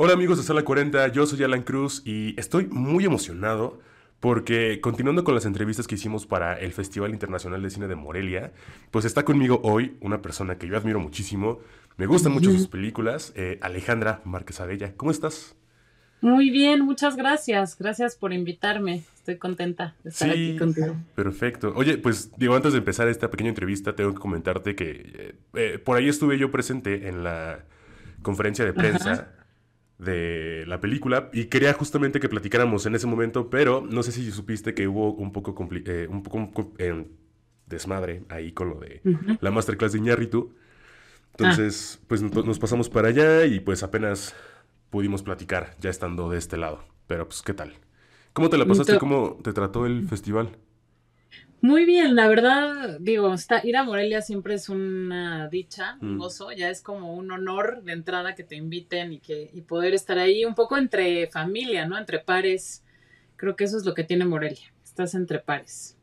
Hola amigos de Sala 40, yo soy Alan Cruz y estoy muy emocionado porque continuando con las entrevistas que hicimos para el Festival Internacional de Cine de Morelia, pues está conmigo hoy una persona que yo admiro muchísimo, me gustan mucho sus películas, eh, Alejandra Márquez Abella. ¿Cómo estás? Muy bien, muchas gracias. Gracias por invitarme. Estoy contenta de estar aquí contigo. Perfecto. Oye, pues digo, antes de empezar esta pequeña entrevista, tengo que comentarte que eh, eh, por ahí estuve yo presente en la conferencia de prensa de la película y quería justamente que platicáramos en ese momento, pero no sé si supiste que hubo un poco, eh, un poco desmadre ahí con lo de la masterclass de Iñárritu. Entonces, pues nos pasamos para allá y pues apenas pudimos platicar ya estando de este lado. Pero pues, ¿qué tal? ¿Cómo te la pasaste? ¿Cómo te trató el festival? Muy bien, la verdad, digo, está, ir a Morelia siempre es una dicha, un mm. gozo, ya es como un honor de entrada que te inviten y que y poder estar ahí un poco entre familia, ¿no? Entre pares. Creo que eso es lo que tiene Morelia, estás entre pares.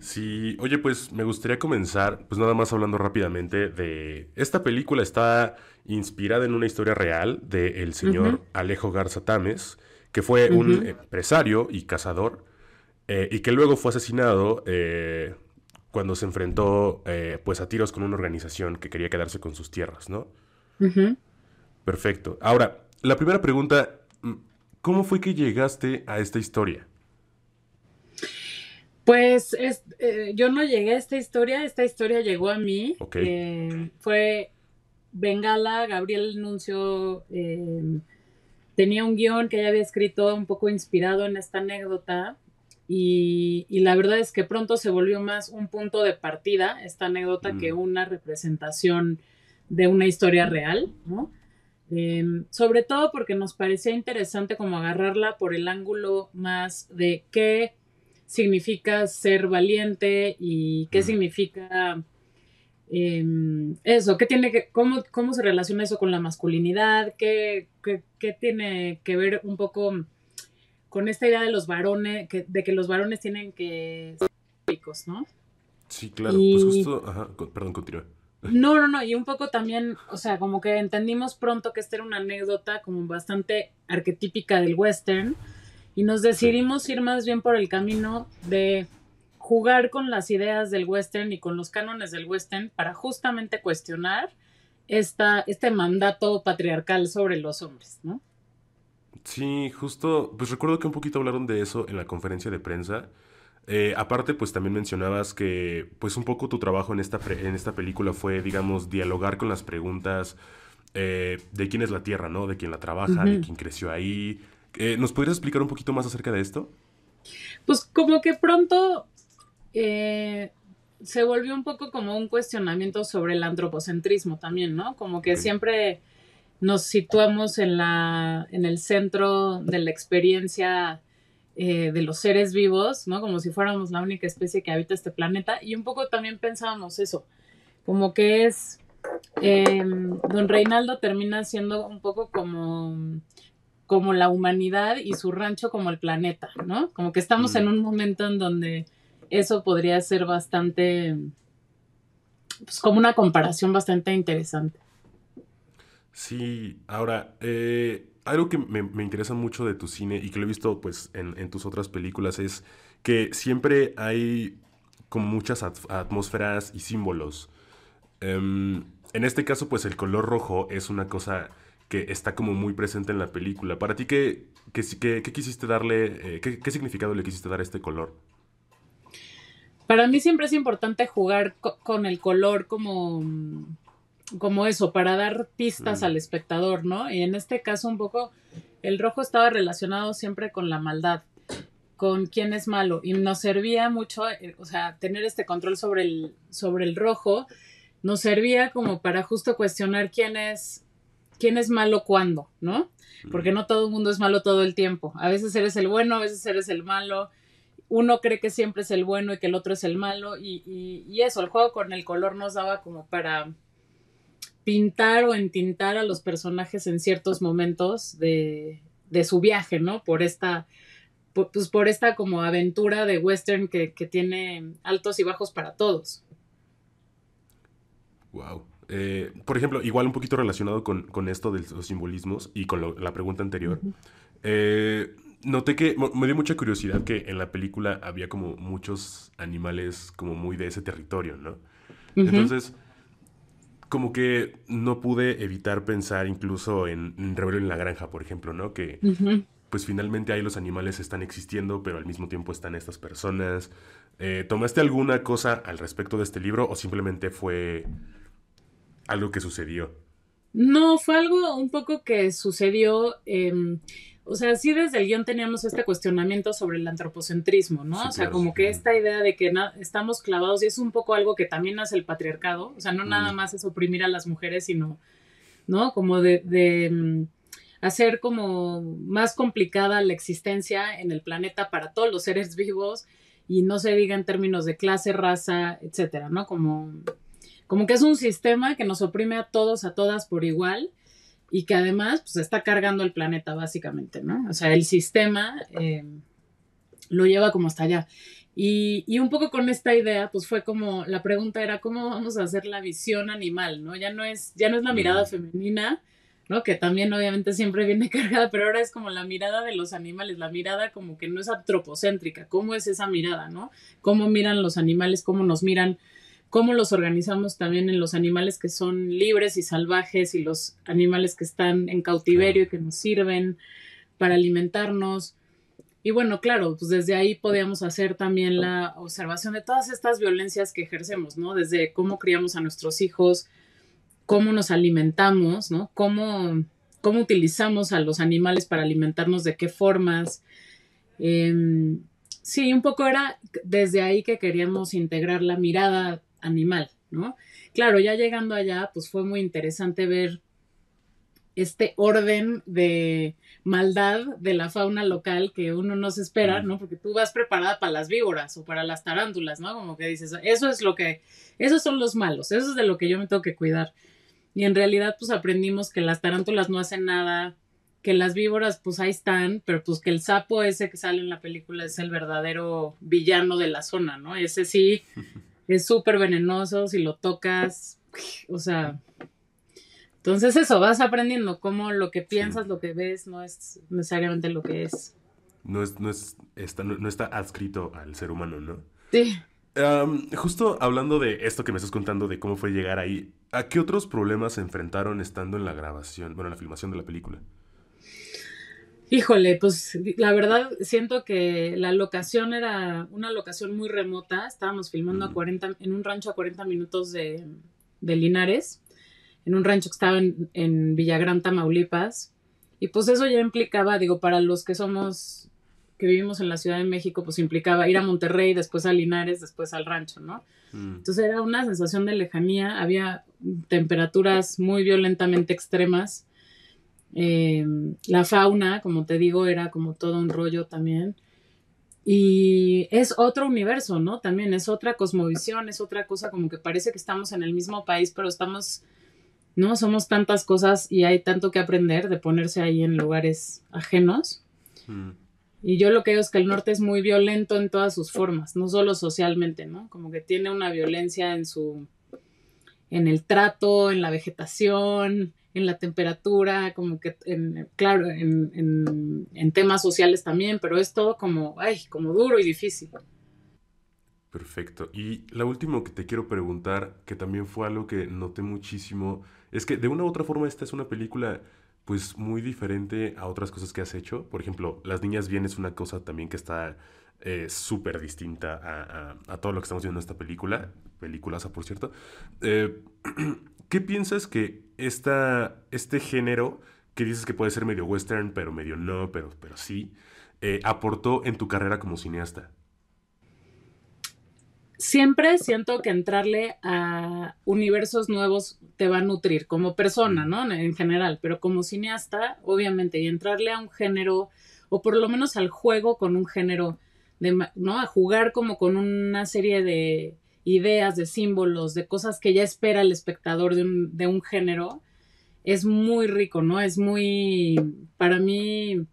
Sí, oye, pues me gustaría comenzar, pues nada más hablando rápidamente de esta película está inspirada en una historia real del el señor Alejo Garza Tames, que fue un empresario y cazador eh, y que luego fue asesinado eh, cuando se enfrentó eh, pues a tiros con una organización que quería quedarse con sus tierras, ¿no? Perfecto. Ahora, la primera pregunta, mm, ¿cómo fue que llegaste a esta historia? Pues yo no llegué a esta historia, esta historia llegó a mí. fue Bengala, Gabriel Nuncio tenía un guion que ella había escrito un poco inspirado en esta anécdota y, la verdad es que pronto se volvió más un punto de partida, esta anécdota, que una representación de una historia real, ¿no? Em, sobre todo porque nos parecía interesante como agarrarla por el ángulo más de qué significa ser valiente y qué significa em, eso, qué tiene que, cómo, cómo se relaciona eso con la masculinidad, qué, qué, qué tiene que ver un poco con esta idea de los varones, que, de que los varones tienen que ser ricos, ¿no? Sí, claro, pues justo, ajá, perdón, continúa. No, no, no, y un poco también, o sea, como que entendimos pronto que esta era una anécdota como bastante arquetípica del western y nos decidimos ir más bien por el camino de jugar con las ideas del western y con los cánones del western para justamente cuestionar esta, este mandato patriarcal sobre los hombres, ¿no? Sí, justo, pues recuerdo que un poquito hablaron de eso en la conferencia de prensa. Eh, aparte, pues también mencionabas que, pues un poco tu trabajo en esta, en esta película fue, digamos, dialogar con las preguntas eh, de quién es la Tierra, ¿no? De quién la trabaja, de quién creció ahí. Eh, ¿Nos podrías explicar un poquito más acerca de esto? Pues como que pronto se volvió un poco como un cuestionamiento sobre el antropocentrismo también, ¿no? Como que siempre nos situamos en, la, en el centro de la experiencia eh, de los seres vivos, ¿no? Como si fuéramos la única especie que habita este planeta. Y un poco también pensábamos eso, como que es, em, don Reinaldo termina siendo un poco como, como la humanidad y su rancho como el planeta, ¿no? Como que estamos en un momento en donde eso podría ser bastante, pues como una comparación bastante interesante. Sí, ahora, eh, algo que me, interesa mucho de tu cine y que lo he visto pues en, tus otras películas es que siempre hay como muchas atmósferas y símbolos. Em, en este caso pues el color rojo es una cosa que está como muy presente en la película. Para ti, ¿qué, qué, quisiste darle, eh, qué, significado le quisiste dar a este color? Para mí siempre es importante jugar con el color como como eso, para dar pistas al espectador, ¿no? Y en este caso un poco el rojo estaba relacionado siempre con la maldad, con quién es malo, y nos servía mucho, eh, o sea, tener este control sobre el, sobre el rojo, nos servía como para justo cuestionar quién es, quién es malo cuándo, ¿no? Porque no todo el mundo es malo todo el tiempo. A veces eres el bueno, a veces eres el malo. Uno cree que siempre es el bueno y que el otro es el malo. Y, y, y eso, el juego con el color nos daba como para pintar o entintar a los personajes en ciertos momentos de, su viaje, ¿no? Por esta, pues por esta como aventura de western que, tiene altos y bajos para todos. Wow. Eh, por ejemplo, igual un poquito relacionado con, esto de los simbolismos y con la pregunta anterior. Eh, noté que me dio mucha curiosidad que en la película había como muchos animales como muy de ese territorio, ¿no? Entonces, como que no pude evitar pensar incluso en, en en la Granja, por ejemplo, ¿no? Que pues finalmente ahí los animales están existiendo, pero al mismo tiempo están estas personas. Eh, ¿Tomaste alguna cosa al respecto de este libro o simplemente fue algo que sucedió? No, fue algo un poco que sucedió. Em, o sea, sí desde el guion teníamos este cuestionamiento sobre el antropocentrismo, ¿no? o sea, como que esta idea de que estamos clavados, y es un poco algo que también hace el patriarcado, o sea, no nada más es oprimir a las mujeres, sino, ¿no? Como de, de em, hacer como más complicada la existencia en el planeta para todos los seres vivos y no se diga en términos de clase, raza, etcétera, ¿no? Como, como que es un sistema que nos oprime a todos, a todas por igual y que además pues está cargando el planeta básicamente, ¿no? O sea, el sistema eh, lo lleva como hasta allá. Y, y, un poco con esta idea, pues fue como, la pregunta era, ¿cómo vamos a hacer la visión animal, ¿no? Ya no es, ya no es la mirada femenina, ¿no? Que también obviamente siempre viene cargada, pero ahora es como la mirada de los animales, la mirada como que no es antropocéntrica, ¿cómo es esa mirada, ¿no? ¿Cómo miran los animales, cómo nos miran, cómo los organizamos también en los animales que son libres y salvajes y los animales que están en cautiverio y que nos sirven para alimentarnos? Y bueno, claro, pues desde ahí podíamos hacer también la observación de todas estas violencias que ejercemos, ¿no? Desde cómo criamos a nuestros hijos, cómo nos alimentamos, ¿no? Cómo, cómo utilizamos a los animales para alimentarnos, de qué formas. Em, sí, un poco era desde ahí que queríamos integrar la mirada animal, ¿no? Claro, ya llegando allá, pues fue muy interesante ver este orden de maldad de la fauna local que uno no se espera, ¿no? Porque tú vas preparada para las víboras o para las tarántulas, ¿no? Como que dices, eso es lo que, esos son los malos, eso es de lo que yo me tengo que cuidar. Y en realidad pues aprendimos que las tarántulas no hacen nada, que las víboras pues ahí están, pero pues que el sapo ese que sale en la película es el verdadero villano de la zona, ¿no? Ese sí es súper venenoso, si lo tocas, o sea... Entonces eso, vas aprendiendo cómo lo que piensas, lo que ves, no es necesariamente lo que es. No, es, no, es, está, no está adscrito al ser humano, ¿no? Sí justo hablando de esto que me estás contando, de cómo fue llegar ahí, ¿a qué otros problemas se enfrentaron estando en la grabación, bueno, en la filmación de la película? Híjole, pues la verdad siento que la locación era una locación muy remota. Estábamos filmando a 40, en un rancho a 40 minutos de, Linares, en un rancho que estaba en, en Villagrán, Tamaulipas. Y pues eso ya implicaba, digo, para los que somos que vivimos en la Ciudad de México, pues implicaba ir a Monterrey, después a Linares, después al rancho, ¿no? Mm. Entonces era una sensación de lejanía, había temperaturas muy violentamente extremas. Em, la fauna, como te digo, era como todo un rollo también. Y es otro universo, ¿no? También es otra cosmovisión, es otra cosa como que parece que estamos en el mismo país, pero estamos, ¿no? Somos tantas cosas y hay tanto que aprender de ponerse ahí en lugares ajenos. Mm. Y yo lo que veo es que el norte es muy violento en todas sus formas, no solo socialmente, ¿no? Como que tiene una violencia en su, en el trato, en la vegetación, en la temperatura, como que, en, claro, en, en, temas sociales también, pero es todo como, ay, como duro y difícil. Perfecto. Y la última que te quiero preguntar, que también fue algo que noté muchísimo, es que de una u otra forma esta es una película pues muy diferente a otras cosas que has hecho. Por ejemplo, Las Niñas Bien es una cosa también que está eh, súper distinta a, todo lo que estamos viendo en esta película. Peliculaza, por cierto. Eh, ¿Qué piensas que esta, este género, que dices que puede ser medio western, pero medio no, pero, pero sí, eh, aportó en tu carrera como cineasta? siempre siento que entrarle a universos nuevos te va a nutrir como persona, ¿no? En general, pero como cineasta, obviamente, y entrarle a un género, o por lo menos al juego con un género, de, ¿no? A jugar como con una serie de ideas, de símbolos, de cosas que ya espera el espectador de un, de un género, es muy rico, ¿no? Es muy, para mí,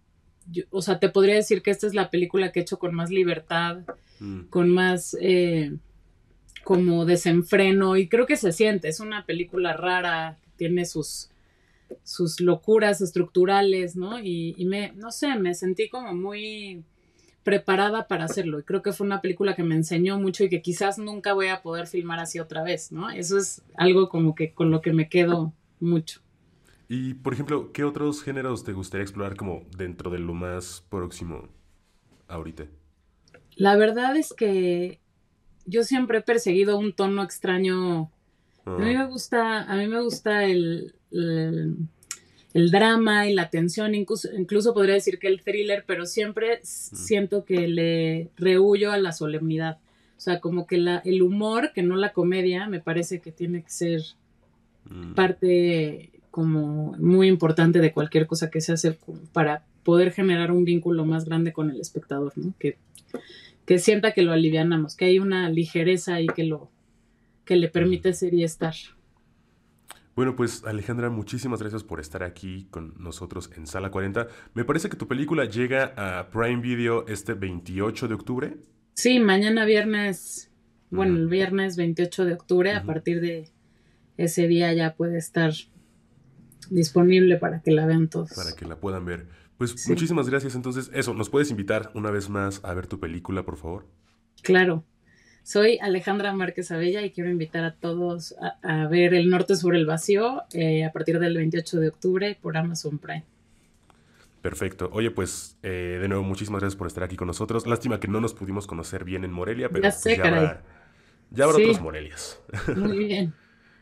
o sea, te podría decir que esta es la película que he hecho con más libertad, mm. con más, eh, como desenfreno y creo que se siente, es una película rara, tiene sus, sus locuras estructurales, ¿no? Y, y, me, no sé, me sentí como muy preparada para hacerlo y creo que fue una película que me enseñó mucho y que quizás nunca voy a poder filmar así otra vez, ¿no? Eso es algo como que con lo que me quedo mucho. Y, por ejemplo, ¿qué otros géneros te gustaría explorar como dentro de lo más próximo ahorita? La verdad es que yo siempre he perseguido un tono extraño. A mí ah. me gusta, a mí me gusta el, el, drama y la tensión, incluso, incluso podría decir que el thriller, pero siempre mm. siento que le rehuyo a la solemnidad. O sea, como que la, el humor, que no la comedia, me parece que tiene que ser mm. parte como muy importante de cualquier cosa que se hace para poder generar un vínculo más grande con el espectador, ¿no? Que que sienta que lo alivianamos, que hay una ligereza ahí que lo que le permite ser y estar. Bueno, pues Alejandra, muchísimas gracias por estar aquí con nosotros en Sala 40. Me parece que tu película llega a Prime Video este 28 de octubre. Sí, mañana viernes, bueno, el viernes 28 de octubre, a partir de ese día ya puede estar disponible para que la vean todos. Para que la puedan ver. Pues muchísimas gracias. Entonces, eso, ¿nos puedes invitar una vez más a ver tu película, por favor? Claro. Soy Alejandra Márquez Abella y quiero invitar a todos a, ver El Norte sobre el Vacío eh, a partir del 28 de octubre por Amazon Prime. Perfecto. Oye, pues eh, de nuevo, muchísimas gracias por estar aquí con nosotros. Lástima que no nos pudimos conocer bien en Morelia, pero ya, pues, habrá, ya habrá otros Morelias. Muy bien.